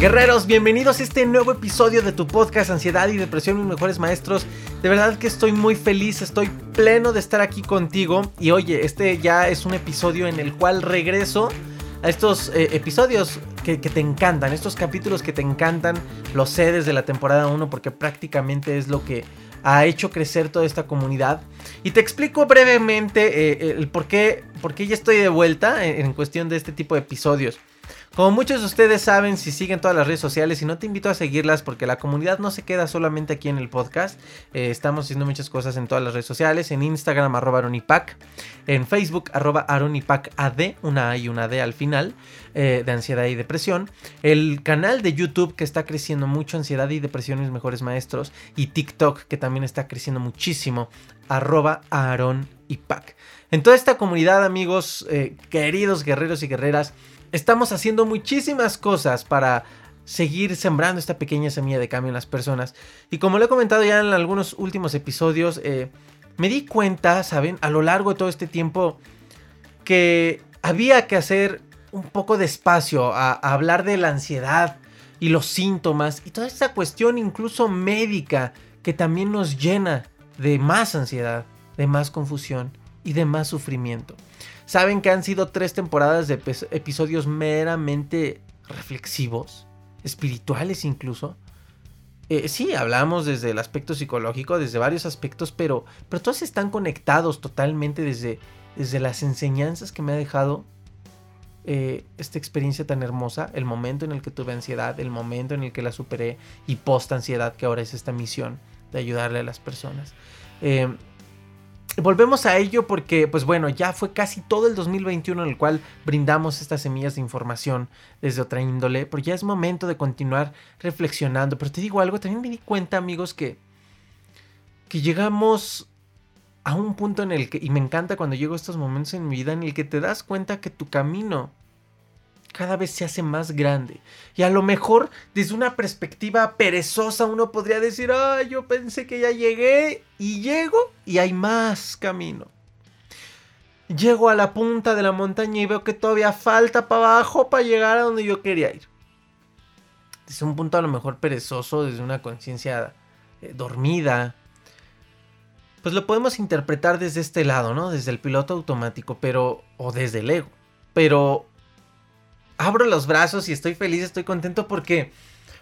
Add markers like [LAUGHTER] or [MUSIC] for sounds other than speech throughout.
Guerreros, bienvenidos a este nuevo episodio de tu podcast Ansiedad y Depresión, mis mejores maestros. De verdad que estoy muy feliz, estoy pleno de estar aquí contigo. Y oye, este ya es un episodio en el cual regreso a estos eh, episodios que, te encantan, estos capítulos que te encantan, los sé desde la temporada 1 porque prácticamente es lo que ha hecho crecer toda esta comunidad. Y te explico brevemente eh, el por qué, por qué ya estoy de vuelta en cuestión de este tipo de episodios. Como muchos de ustedes saben, si siguen todas las redes sociales, y no te invito a seguirlas porque la comunidad no se queda solamente aquí en el podcast. Eh, estamos haciendo muchas cosas en todas las redes sociales, en Instagram arroba aronipac, en Facebook arroba aronipacad, una A y una D al final, eh, de ansiedad y depresión. El canal de YouTube que está creciendo mucho, ansiedad y depresión mis mejores maestros. Y TikTok que también está creciendo muchísimo, arroba aronipac. En toda esta comunidad, amigos, eh, queridos guerreros y guerreras, estamos haciendo muchísimas cosas para seguir sembrando esta pequeña semilla de cambio en las personas. Y como lo he comentado ya en algunos últimos episodios, eh, me di cuenta, ¿saben? A lo largo de todo este tiempo que había que hacer un poco de espacio a, a hablar de la ansiedad y los síntomas y toda esta cuestión incluso médica que también nos llena de más ansiedad, de más confusión y de más sufrimiento. Saben que han sido tres temporadas de episodios meramente reflexivos, espirituales incluso. Eh, sí, hablamos desde el aspecto psicológico, desde varios aspectos, pero, pero todos están conectados totalmente desde, desde las enseñanzas que me ha dejado eh, esta experiencia tan hermosa, el momento en el que tuve ansiedad, el momento en el que la superé y post ansiedad, que ahora es esta misión de ayudarle a las personas. Eh, Volvemos a ello porque, pues bueno, ya fue casi todo el 2021 en el cual brindamos estas semillas de información desde otra índole, pero ya es momento de continuar reflexionando. Pero te digo algo, también me di cuenta, amigos, que, que llegamos a un punto en el que, y me encanta cuando llego a estos momentos en mi vida, en el que te das cuenta que tu camino cada vez se hace más grande. Y a lo mejor desde una perspectiva perezosa uno podría decir, ay, yo pensé que ya llegué y llego y hay más camino. Llego a la punta de la montaña y veo que todavía falta para abajo para llegar a donde yo quería ir. Desde un punto a lo mejor perezoso, desde una conciencia eh, dormida. Pues lo podemos interpretar desde este lado, ¿no? Desde el piloto automático, pero... o desde el ego. Pero abro los brazos y estoy feliz, estoy contento porque,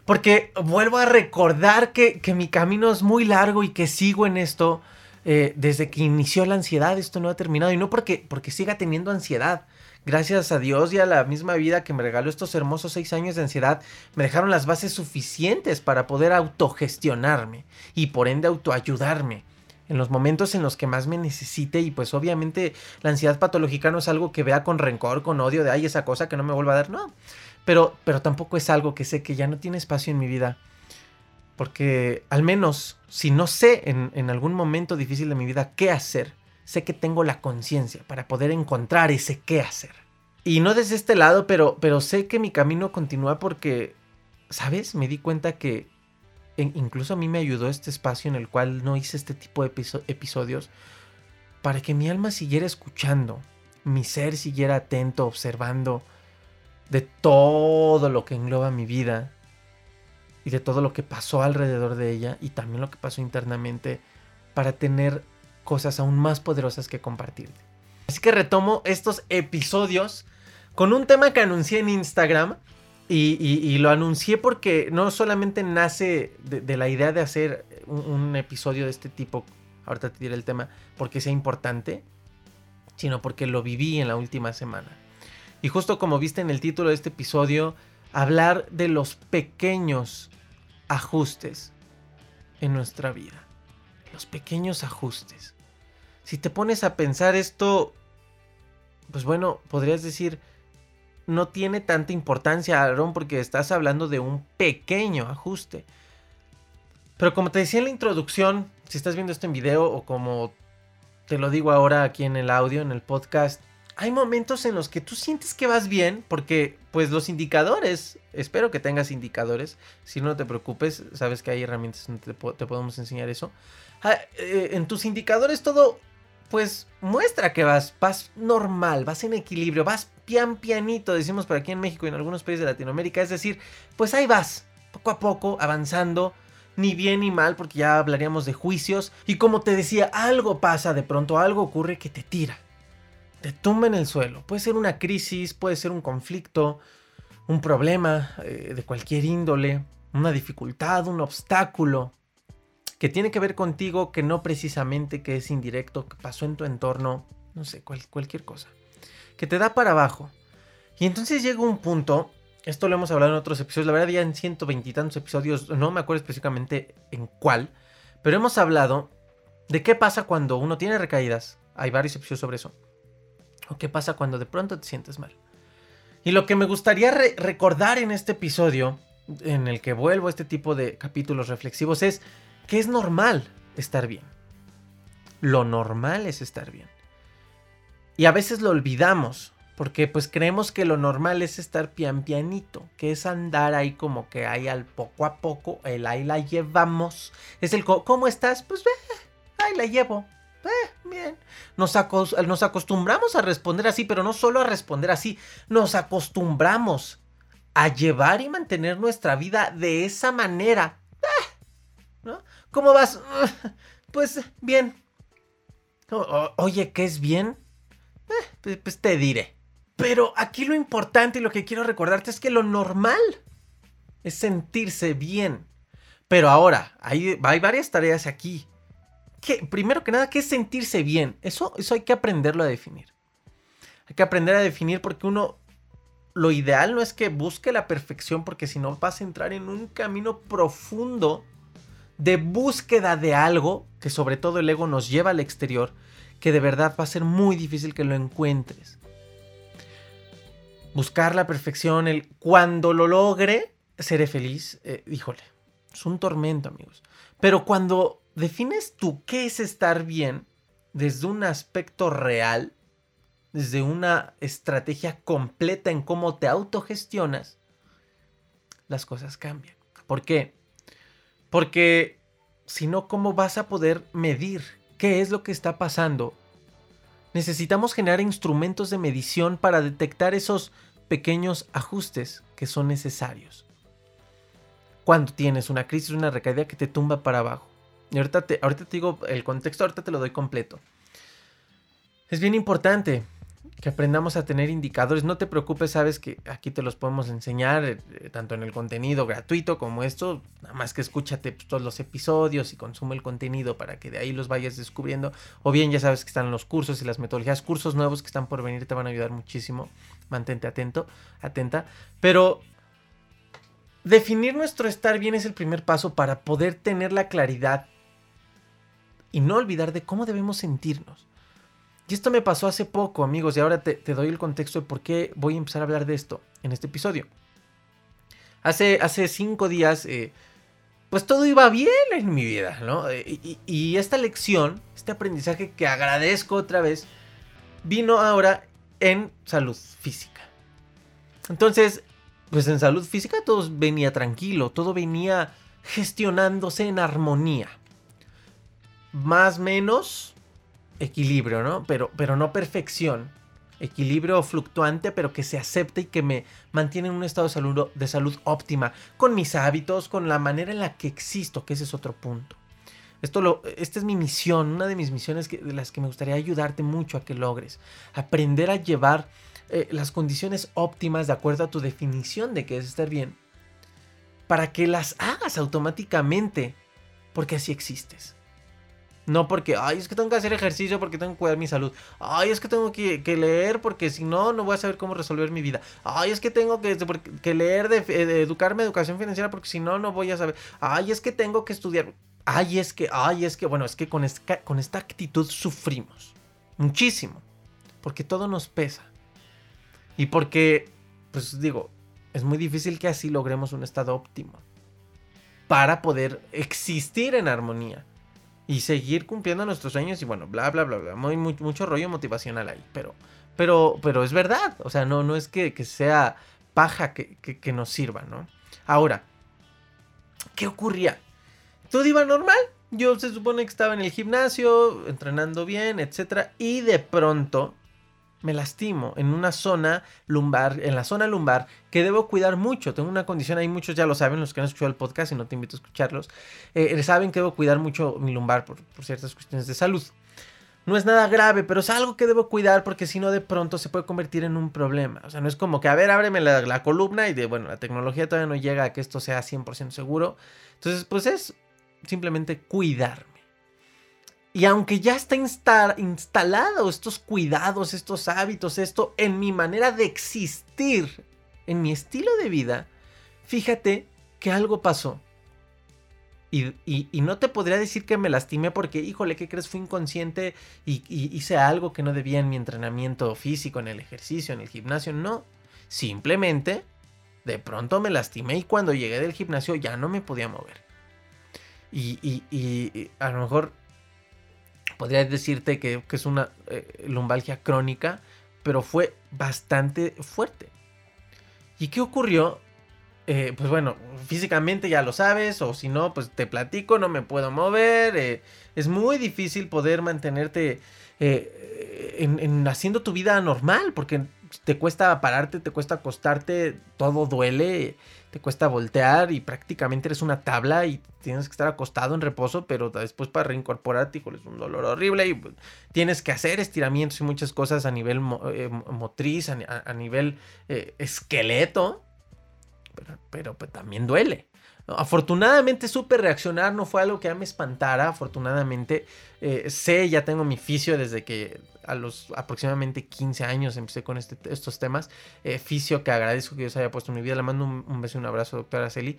porque vuelvo a recordar que, que mi camino es muy largo y que sigo en esto eh, desde que inició la ansiedad. Esto no ha terminado y no porque, porque siga teniendo ansiedad. Gracias a Dios y a la misma vida que me regaló estos hermosos seis años de ansiedad, me dejaron las bases suficientes para poder autogestionarme y por ende autoayudarme en los momentos en los que más me necesite y pues obviamente la ansiedad patológica no es algo que vea con rencor, con odio de ay esa cosa que no me vuelva a dar, no, pero, pero tampoco es algo que sé que ya no tiene espacio en mi vida. Porque al menos si no sé en, en algún momento difícil de mi vida qué hacer, sé que tengo la conciencia para poder encontrar ese qué hacer. Y no desde este lado, pero, pero sé que mi camino continúa porque, ¿sabes? Me di cuenta que incluso a mí me ayudó este espacio en el cual no hice este tipo de episodios para que mi alma siguiera escuchando, mi ser siguiera atento, observando de todo lo que engloba mi vida y de todo lo que pasó alrededor de ella y también lo que pasó internamente para tener cosas aún más poderosas que compartirte. Así que retomo estos episodios con un tema que anuncié en Instagram y, lo anuncié porque no solamente nace de, la idea de hacer un, episodio de este tipo ahorita te diré el tema, porque sea importante, sino porque lo viví en la última semana. Y justo como viste en el título de este episodio, hablar de los pequeños ajustes en nuestra vida. Los pequeños ajustes. Si te pones a pensar esto, pues bueno, podrías decir, no tiene tanta importancia, Aaron, porque estás hablando de un pequeño ajuste. Pero como te decía en la introducción, si estás viendo esto en video o como te lo digo ahora aquí en el audio, en el podcast, hay momentos en los que tú sientes que vas bien, porque pues los indicadores, espero que tengas indicadores, si no, te preocupes, sabes que hay herramientas donde te, te podemos enseñar eso. Ah, eh, en tus indicadores todo pues muestra que vas, vas normal, vas en equilibrio, vas pian pianito, decimos por aquí en México y en algunos países de Latinoamérica, es decir, pues ahí vas, poco a poco, avanzando, ni bien ni mal, porque ya hablaríamos de juicios, y como te decía, algo pasa, de pronto algo ocurre que te tira, te tumba en el suelo, puede ser una crisis, puede ser un conflicto, un problema eh, de cualquier índole, una dificultad, un obstáculo, que tiene que ver contigo, que no precisamente que es indirecto, que pasó en tu entorno, no sé, cualquier cosa, que te da para abajo. Y entonces llega un punto, esto lo hemos hablado en otros episodios, la verdad ya en ciento veintitantos episodios, no me acuerdo específicamente en cuál, pero hemos hablado de qué pasa cuando uno tiene recaídas, hay varios episodios sobre eso, o qué pasa cuando de pronto te sientes mal. Y lo que me gustaría recordar en este episodio, en el que vuelvo a este tipo de capítulos reflexivos, es que es normal estar bien. Lo normal es estar bien. Y a veces lo olvidamos, porque pues creemos que lo normal es estar pian pianito, que es andar ahí como que ahí al poco a poco, el ahí la llevamos. Es el ¿cómo estás? Pues ve, ahí la llevo. bien. Nos, acostumbramos a responder así, pero no solo a responder así, nos acostumbramos a llevar y mantener nuestra vida de esa manera. ¿no? ¿Cómo vas? [LAUGHS] Pues bien. oye, ¿qué es bien? Eh, pues te diré. Pero aquí lo importante y lo que quiero recordarte es que lo normal es sentirse bien. Pero ahora, hay, varias tareas aquí. Que, primero que nada, ¿qué es sentirse bien? Eso, eso hay que aprenderlo a definir. Hay que aprender a definir porque uno, lo ideal no es que busque la perfección porque si no vas a entrar en un camino profundo de búsqueda de algo, que sobre todo el ego nos lleva al exterior, que de verdad va a ser muy difícil que lo encuentres. Buscar la perfección, el cuando lo logre, seré feliz, eh, híjole, es un tormento amigos. Pero cuando defines tú qué es estar bien desde un aspecto real, desde una estrategia completa en cómo te autogestionas, las cosas cambian. ¿Por qué? Porque si no, ¿cómo vas a poder medir qué es lo que está pasando? Necesitamos generar instrumentos de medición para detectar esos pequeños ajustes que son necesarios. Cuando tienes una crisis, una recaída que te tumba para abajo. Y ahorita te, ahorita te digo el contexto, ahorita te lo doy completo. Es bien importante que aprendamos a tener indicadores. No te preocupes, sabes que aquí te los podemos enseñar, eh, eh, tanto en el contenido gratuito como esto. Nada más que escúchate pues, todos los episodios y consume el contenido para que de ahí los vayas descubriendo. O bien ya sabes que están los cursos y las metodologías. Cursos nuevos que están por venir te van a ayudar muchísimo. Mantente atento, atenta. Pero definir nuestro estar bien es el primer paso para poder tener la claridad y no olvidar de cómo debemos sentirnos. Y esto me pasó hace poco, amigos, y ahora te, doy el contexto de por qué voy a empezar a hablar de esto en este episodio. Hace, hace cinco días, eh, pues todo iba bien en mi vida, ¿no? Eh, y, y, esta lección, este aprendizaje que agradezco otra vez, vino ahora en salud física. Entonces, pues en salud física todo venía tranquilo, todo venía gestionándose en armonía. Más menos equilibrio, ¿no? Pero, pero no perfección. Equilibrio fluctuante, pero que se acepte y que me mantiene en un estado de salud, óptima, con mis hábitos, con la manera en la que existo, que ese es otro punto. Esto lo, esta es mi misión, una de mis misiones de las que me gustaría ayudarte mucho a que logres. Aprender a llevar eh, las condiciones óptimas de acuerdo a tu definición de qué es estar bien, para que las hagas automáticamente, porque así existes. No porque, ay, es que tengo que hacer ejercicio porque tengo que cuidar mi salud. Ay, es que tengo que, leer porque si no, no voy a saber cómo resolver mi vida. Ay, es que tengo que, leer, de, de, educarme educación financiera porque si no, no voy a saber. Ay, es que tengo que estudiar. Ay, es que, ay, es que, bueno, es que con con esta actitud sufrimos. Muchísimo. Porque todo nos pesa. Y porque, pues digo, es muy difícil que así logremos un estado óptimo. Para poder existir en armonía y seguir cumpliendo nuestros sueños y bueno, bla, bla, bla, bla. Muy, mucho rollo motivacional ahí, pero, pero, pero es verdad. O sea, no, no es que, sea paja que, que, nos sirva, ¿no? Ahora, ¿qué ocurría? Todo iba normal. Yo se supone que estaba en el gimnasio, entrenando bien, etc. Y de pronto me lastimo en una zona lumbar, en la zona lumbar, que debo cuidar mucho. Tengo una condición ahí, muchos ya lo saben, los que han escuchado el podcast y no te invito a escucharlos, eh, saben que debo cuidar mucho mi lumbar por, ciertas cuestiones de salud. No es nada grave, pero es algo que debo cuidar porque si no de pronto se puede convertir en un problema. O sea, no es como que, a ver, ábreme la, la columna y de, bueno, la tecnología todavía no llega a que esto sea 100% seguro. Entonces, pues es simplemente cuidarme. Y aunque ya está instalado estos cuidados, estos hábitos, esto en mi manera de existir, en mi estilo de vida, fíjate que algo pasó. Y, no te podría decir que me lastimé porque, híjole, ¿qué crees? Fui inconsciente y, y, hice algo que no debía en mi entrenamiento físico, en el ejercicio, en el gimnasio. No, simplemente de pronto me lastimé y cuando llegué del gimnasio ya no me podía mover. Y, a lo mejor podría decirte que, es una eh, lumbalgia crónica, pero fue bastante fuerte. ¿Y qué ocurrió? Eh, pues bueno, físicamente ya lo sabes, o si no, pues te platico, no me puedo mover. Eh, es muy difícil poder mantenerte en, haciendo tu vida normal, porque te cuesta pararte, te cuesta acostarte, todo duele te cuesta voltear y prácticamente eres una tabla y tienes que estar acostado en reposo, pero después para reincorporarte, híjole, es un dolor horrible y pues, tienes que hacer estiramientos y muchas cosas a nivel eh, motriz, a, nivel eh, esqueleto, pero, pues, también duele. Afortunadamente supe reaccionar, no fue algo que ya me espantara, afortunadamente. Eh, sé, ya tengo mi fisio desde que a los aproximadamente 15 años empecé con este, estos temas, eh, fisio que agradezco que Dios haya puesto en mi vida, le mando un, beso y un abrazo doctora Celi,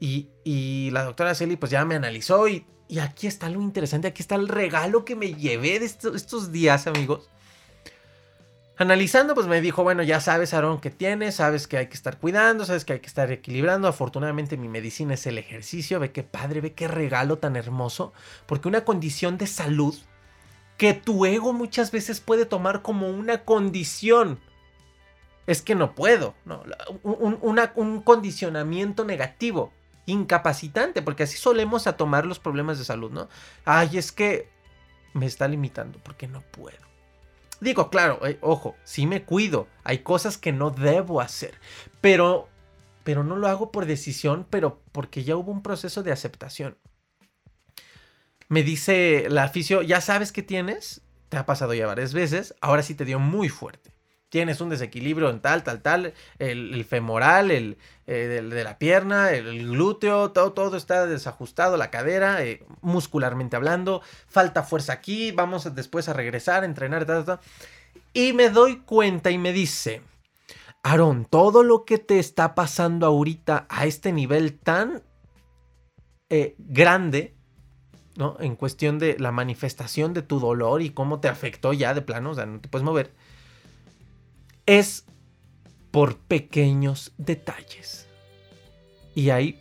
y, la doctora Celi pues ya me analizó y, y, aquí está lo interesante, aquí está el regalo que me llevé de estos días amigos, Analizando, pues me dijo, bueno, ya sabes, Aaron, que tienes, sabes que hay que estar cuidando, sabes que hay que estar equilibrando. Afortunadamente mi medicina es el ejercicio, ve qué padre, ve qué regalo tan hermoso, porque una condición de salud que tu ego muchas veces puede tomar como una condición. Es que no puedo, no, un, un condicionamiento negativo, incapacitante, porque así solemos a tomar los problemas de salud, ¿no? Ay, es que me está limitando porque no puedo. Digo, claro, eh, ojo, sí me cuido. Hay cosas que no debo hacer. Pero, pero no lo hago por decisión, pero porque ya hubo un proceso de aceptación. Me dice la aficio, ya sabes que tienes, te ha pasado ya varias veces, ahora sí te dio muy fuerte tienes un desequilibrio en tal, tal, tal, el, femoral, el eh, de, la pierna, el, glúteo, todo, todo está desajustado, la cadera, eh, muscularmente hablando, falta fuerza aquí, vamos después a regresar, a entrenar, tal, tal. Y me doy cuenta y me dice, Aaron, todo lo que te está pasando ahorita a este nivel tan eh, grande, ¿no? En cuestión de la manifestación de tu dolor y cómo te afectó ya de plano, o sea, no te puedes mover es por pequeños detalles. Y ahí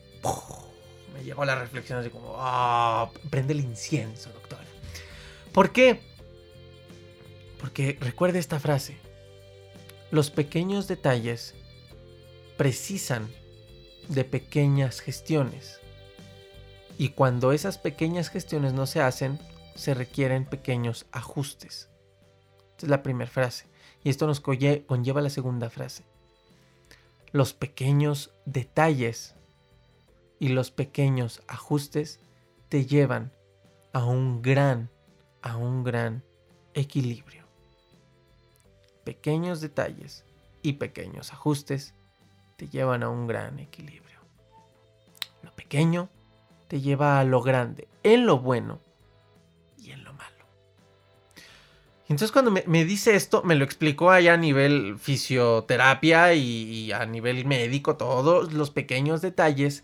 me llegó la reflexión así como, ah, prende el incienso, doctor. ¿Por qué? Porque recuerde esta frase. Los pequeños detalles precisan de pequeñas gestiones. Y cuando esas pequeñas gestiones no se hacen, se requieren pequeños ajustes. Esta es la primera frase. Y esto nos conlleva la segunda frase. Los pequeños detalles y los pequeños ajustes te llevan a un gran, a un gran equilibrio. Pequeños detalles y pequeños ajustes te llevan a un gran equilibrio. Lo pequeño te lleva a lo grande, en lo bueno y Entonces cuando me, dice esto, me lo explicó allá a nivel fisioterapia y, a nivel médico, todos los pequeños detalles.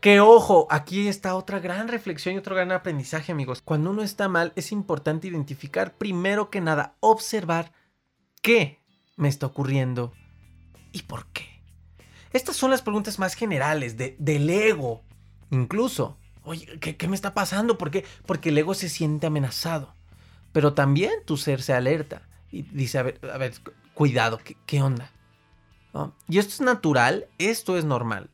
Que ojo, aquí está otra gran reflexión y otro gran aprendizaje amigos. Cuando uno está mal es importante identificar primero que nada, observar qué me está ocurriendo y por qué. Estas son las preguntas más generales de, del ego. Incluso, oye, ¿qué, me está pasando? ¿Por qué? Porque el ego se siente amenazado. Pero también tu ser se alerta y dice, a ver, a ver cuidado, ¿qué, onda? Y esto es natural, esto es normal.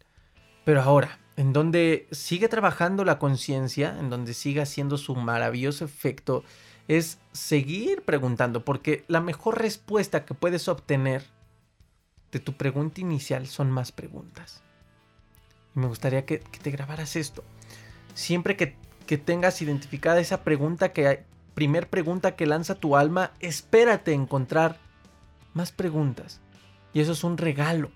Pero ahora, en donde sigue trabajando la conciencia, en donde sigue haciendo su maravilloso efecto, es seguir preguntando, porque la mejor respuesta que puedes obtener de tu pregunta inicial son más preguntas. Y me gustaría que, te grabaras esto. Siempre que, que, tengas identificada esa pregunta, que primer pregunta que lanza tu alma, espérate encontrar más preguntas. Y eso es un regalo.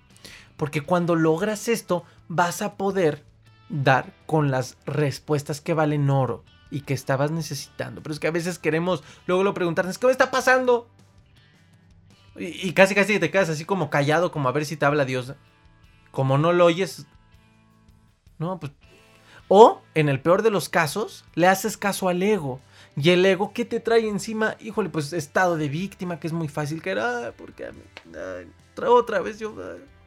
Porque cuando logras esto, vas a poder dar con las respuestas que valen oro y que estabas necesitando. Pero es que a veces queremos luego lo preguntarnos, ¿qué me está pasando? Y, casi casi te quedas así como callado, como a ver si te habla Dios. Como no lo oyes. No, pues. O, en el peor de los casos, le haces caso al ego. Y el ego, ¿qué te trae encima? Híjole, pues estado de víctima, que es muy fácil caer. Ah, porque otra vez yo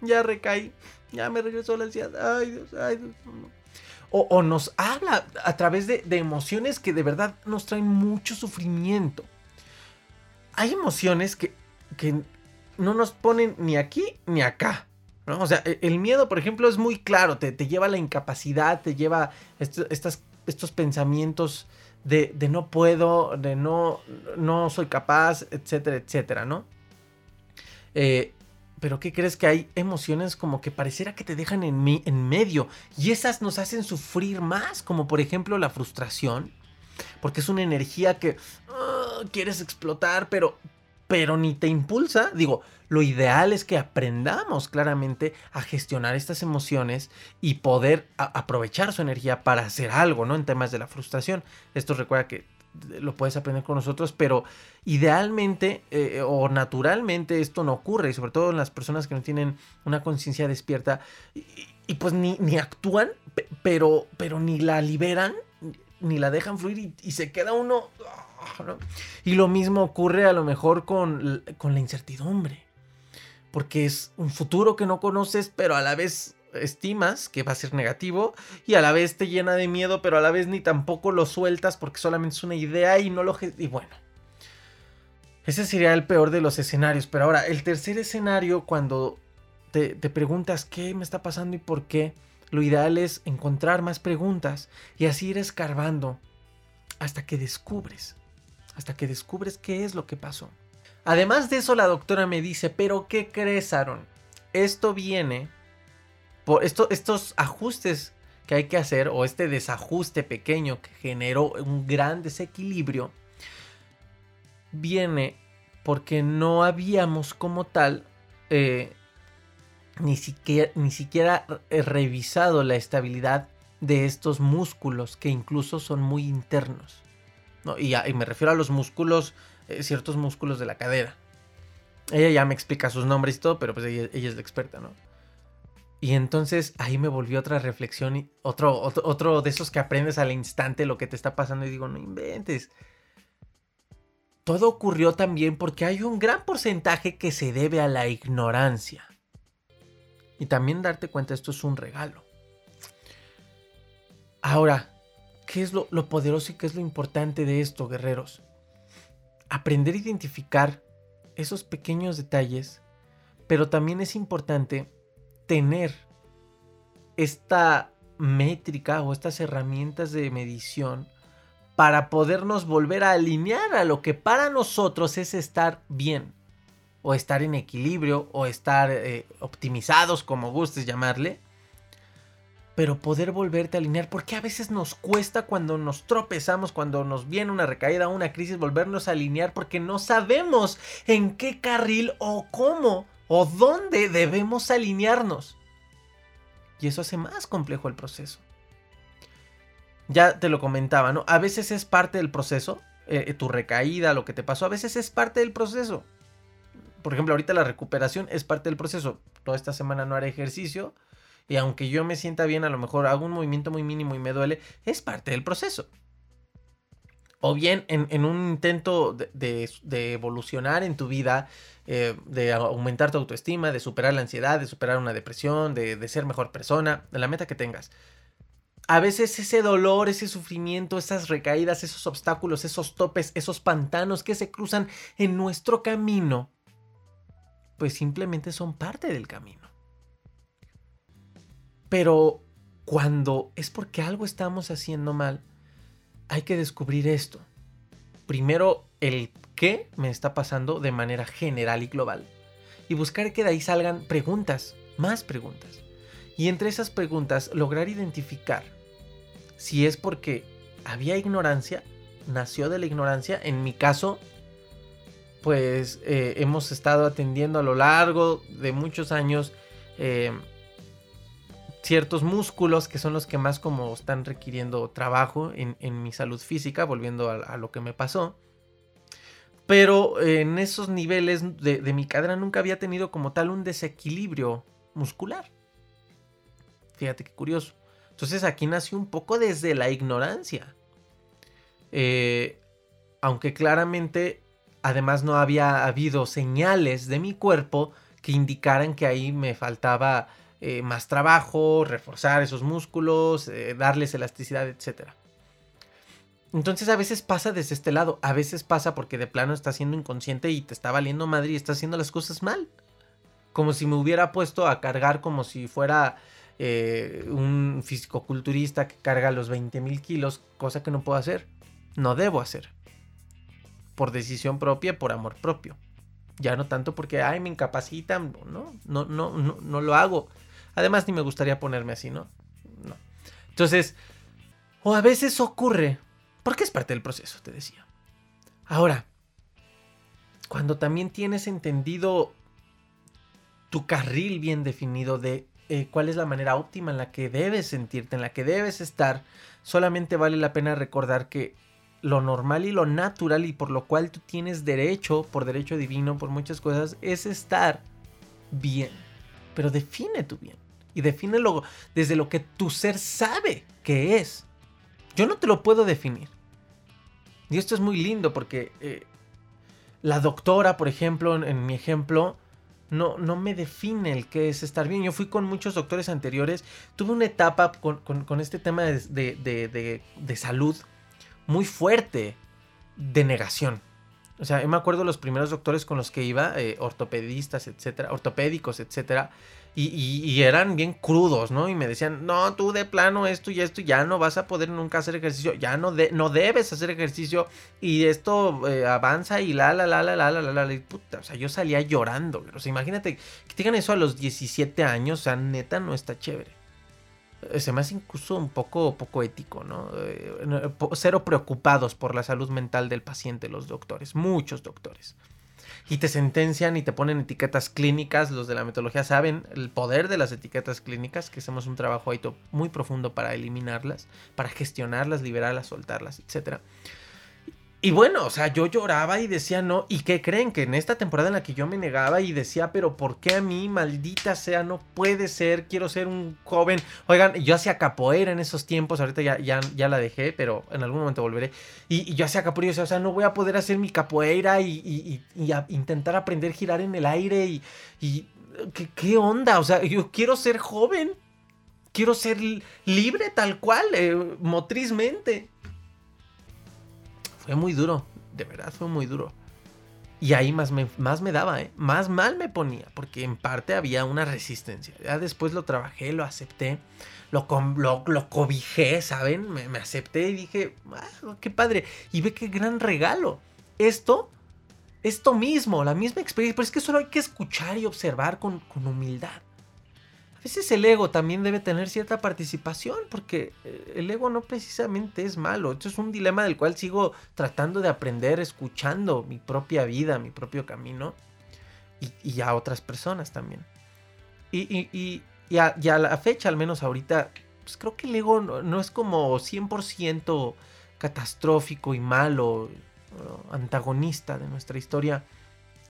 ya recaí. Ya me regresó la ansiedad. Ay, Dios, ay, Dios. O, nos habla a través de, de emociones que de verdad nos traen mucho sufrimiento. Hay emociones que que no nos ponen ni aquí ni acá. O sea, e, el miedo, por ejemplo, es muy claro, te, lleva a la incapacidad, te lleva estas, estos pensamientos de, no puedo, de no, no soy capaz, etcétera, etcétera, ¿no? Eh, pero ¿qué crees que hay emociones como que pareciera que te dejan en, en medio y esas nos hacen sufrir más, como por ejemplo la frustración, porque es una energía que ah, quieres explotar, pero pero ni te impulsa. Digo, lo ideal es que aprendamos claramente a gestionar estas emociones y poder aprovechar su energía para hacer algo, ¿no? En temas de la frustración. Esto recuerda que lo puedes aprender con nosotros, pero idealmente eh, o naturalmente esto no ocurre, y sobre todo en las personas que no tienen una conciencia despierta y, pues ni, ni actúan, pero, pero ni la liberan, ni la dejan fluir y se queda uno y lo mismo ocurre a lo mejor con, con la incertidumbre. Porque es un futuro que no conoces, pero a la vez estimas que va a ser negativo y a la vez te llena de miedo, pero a la vez ni tampoco lo sueltas porque solamente es una idea y no lo... Y bueno, ese sería el peor de los escenarios. Pero ahora, el tercer escenario, cuando te, te preguntas qué me está pasando y por qué, lo ideal es encontrar más preguntas y así ir escarbando hasta que descubres hasta que descubres qué es lo que pasó. Además de eso, la doctora me dice, pero ¿qué crees, Aaron? Esto viene por estos ajustes que hay que hacer o este desajuste pequeño que generó un gran desequilibrio, viene porque no habíamos como tal eh, ni siquiera revisado la estabilidad de estos músculos que incluso son muy internos. Y, me refiero a los músculos, eh, ciertos músculos de la cadera. Ella ya me explica sus nombres y todo, pero pues ella, es la experta, ¿no? Y entonces ahí me volvió otra reflexión y otro, otro, de esos que aprendes al instante lo que te está pasando y digo, no inventes. Todo ocurrió también porque hay un gran porcentaje que se debe a la ignorancia. Y también darte cuenta, esto es un regalo. Ahora, ¿Qué es lo, poderoso y qué es lo importante de esto, guerreros? Aprender a identificar esos pequeños detalles, pero también es importante tener esta métrica o estas herramientas de medición para podernos volver a alinear a lo que para nosotros es estar bien, o estar en equilibrio, o estar eh, optimizados, como gustes llamarle, pero poder volverte a alinear, porque a veces nos cuesta cuando nos tropezamos, cuando nos viene una recaída, una crisis, volvernos a alinear porque no sabemos en qué carril o cómo o dónde debemos alinearnos. Y eso hace más complejo el proceso. Ya te lo comentaba, ¿no? A veces es parte del proceso eh, tu recaída, lo que te pasó, a veces es parte del proceso. Por ejemplo, ahorita la recuperación es parte del proceso. Toda esta semana no haré ejercicio y aunque yo me sienta bien, a lo mejor hago un movimiento muy mínimo y me duele, es parte del proceso. O bien en, un intento de, evolucionar en tu vida, eh, de aumentar tu autoestima, de superar la ansiedad, de superar una depresión, de, ser mejor persona, de la meta que tengas. A veces ese dolor, ese sufrimiento, esas recaídas, esos obstáculos, esos topes, esos pantanos que se cruzan en nuestro camino, pues simplemente son parte del camino. Pero cuando es porque algo estamos haciendo mal, hay que descubrir esto. Primero, el qué me está pasando de manera general y global. Y buscar que de ahí salgan preguntas, más preguntas. Y entre esas preguntas, lograr identificar si es porque había ignorancia, nació de la ignorancia. En mi caso, pues eh, hemos estado atendiendo a lo largo de muchos años eh, ciertos músculos que son los que más como están requiriendo trabajo en, mi salud física, volviendo a, lo que me pasó. Pero en esos niveles de, mi cadera nunca había tenido como tal un desequilibrio muscular. Fíjate qué curioso. Entonces aquí nació un poco desde la ignorancia. Eh, aunque claramente además no había habido señales de mi cuerpo que indicaran que ahí me faltaba eh, más trabajo, reforzar esos músculos, eh, darles elasticidad, etc. Entonces a veces pasa desde este lado, a veces pasa porque de plano estás siendo inconsciente y te está valiendo madre y estás haciendo las cosas mal. Como si me hubiera puesto a cargar como si fuera eh, un fisicoculturista que carga los 20 mil kilos, cosa que no puedo hacer. No debo hacer. Por decisión propia, por amor propio. Ya no tanto porque, ay, me incapacitan. No, no, no, no, no lo hago. Además, ni me gustaría ponerme así, ¿no? No. Entonces, o a veces ocurre, porque es parte del proceso, te decía. Ahora, cuando también tienes entendido tu carril bien definido de eh, cuál es la manera óptima en la que debes sentirte, en la que debes estar, solamente vale la pena recordar que lo normal y lo natural y por lo cual tú tienes derecho, por derecho divino, por muchas cosas, es estar bien. Pero define tu bien. Y defínelo desde lo que tu ser sabe que es. Yo no te lo puedo definir. Y esto es muy lindo porque eh, la doctora, por ejemplo, en, mi ejemplo, no, no, me define el qué es estar bien. Yo fui con muchos doctores anteriores. Tuve una etapa con, este tema de, de, salud muy fuerte de negación. O sea, me acuerdo los primeros doctores con los que iba, eh, ortopedistas, etcétera, ortopédicos, etcétera, y, eran bien crudos, ¿no? Y me decían, no, tú de plano esto y esto, ya no vas a poder nunca hacer ejercicio, ya no, de, no debes hacer ejercicio, y esto eh, avanza y la, la, la, la, la, la, la, la, puta, o sea, yo salía llorando, o sea, imagínate que te digan eso a los 17 años, o sea, neta, no está chévere. Eh, se me hace incluso un poco, poco ético, ¿no? Eh, cero preocupados por la salud mental del paciente, los doctores, muchos doctores. Y te sentencian y te ponen etiquetas clínicas, los de la metodología saben el poder de las etiquetas clínicas, que hacemos un trabajo ahí muy profundo para eliminarlas, para gestionarlas, liberarlas, soltarlas, etcétera. Y bueno, o sea, yo lloraba y decía no. ¿Y qué creen? Que en esta temporada en la que yo me negaba y decía, pero ¿por qué a mí, maldita sea, no puede ser? Quiero ser un joven. Oigan, yo hacía capoeira en esos tiempos, ahorita ya, ya, ya la dejé, pero en algún momento volveré. Y, yo hacía capoeira y o sea, no voy a poder hacer mi capoeira y, intentar aprender a girar en el aire. Y, ¿qué, onda? O sea, yo quiero ser joven. Quiero ser libre tal cual, eh, motrizmente. Fue muy duro, de verdad fue muy duro. Y ahí más me, más me daba, ¿eh? más mal me ponía, porque en parte había una resistencia. Ya después lo trabajé, lo acepté, lo, lo, cobijé, ¿saben? Me, acepté y dije, ah, qué padre. Y ve qué gran regalo. Esto, esto mismo, la misma experiencia, pero es que solo hay que escuchar y observar con, con humildad a veces el ego también debe tener cierta participación, porque eh, el ego no precisamente es malo. Esto es un dilema del cual sigo tratando de aprender, escuchando mi propia vida, mi propio camino, y, a otras personas también. Y, a, la fecha, al menos ahorita, pues creo que el ego no, es como 100% catastrófico y malo. antagonista de nuestra historia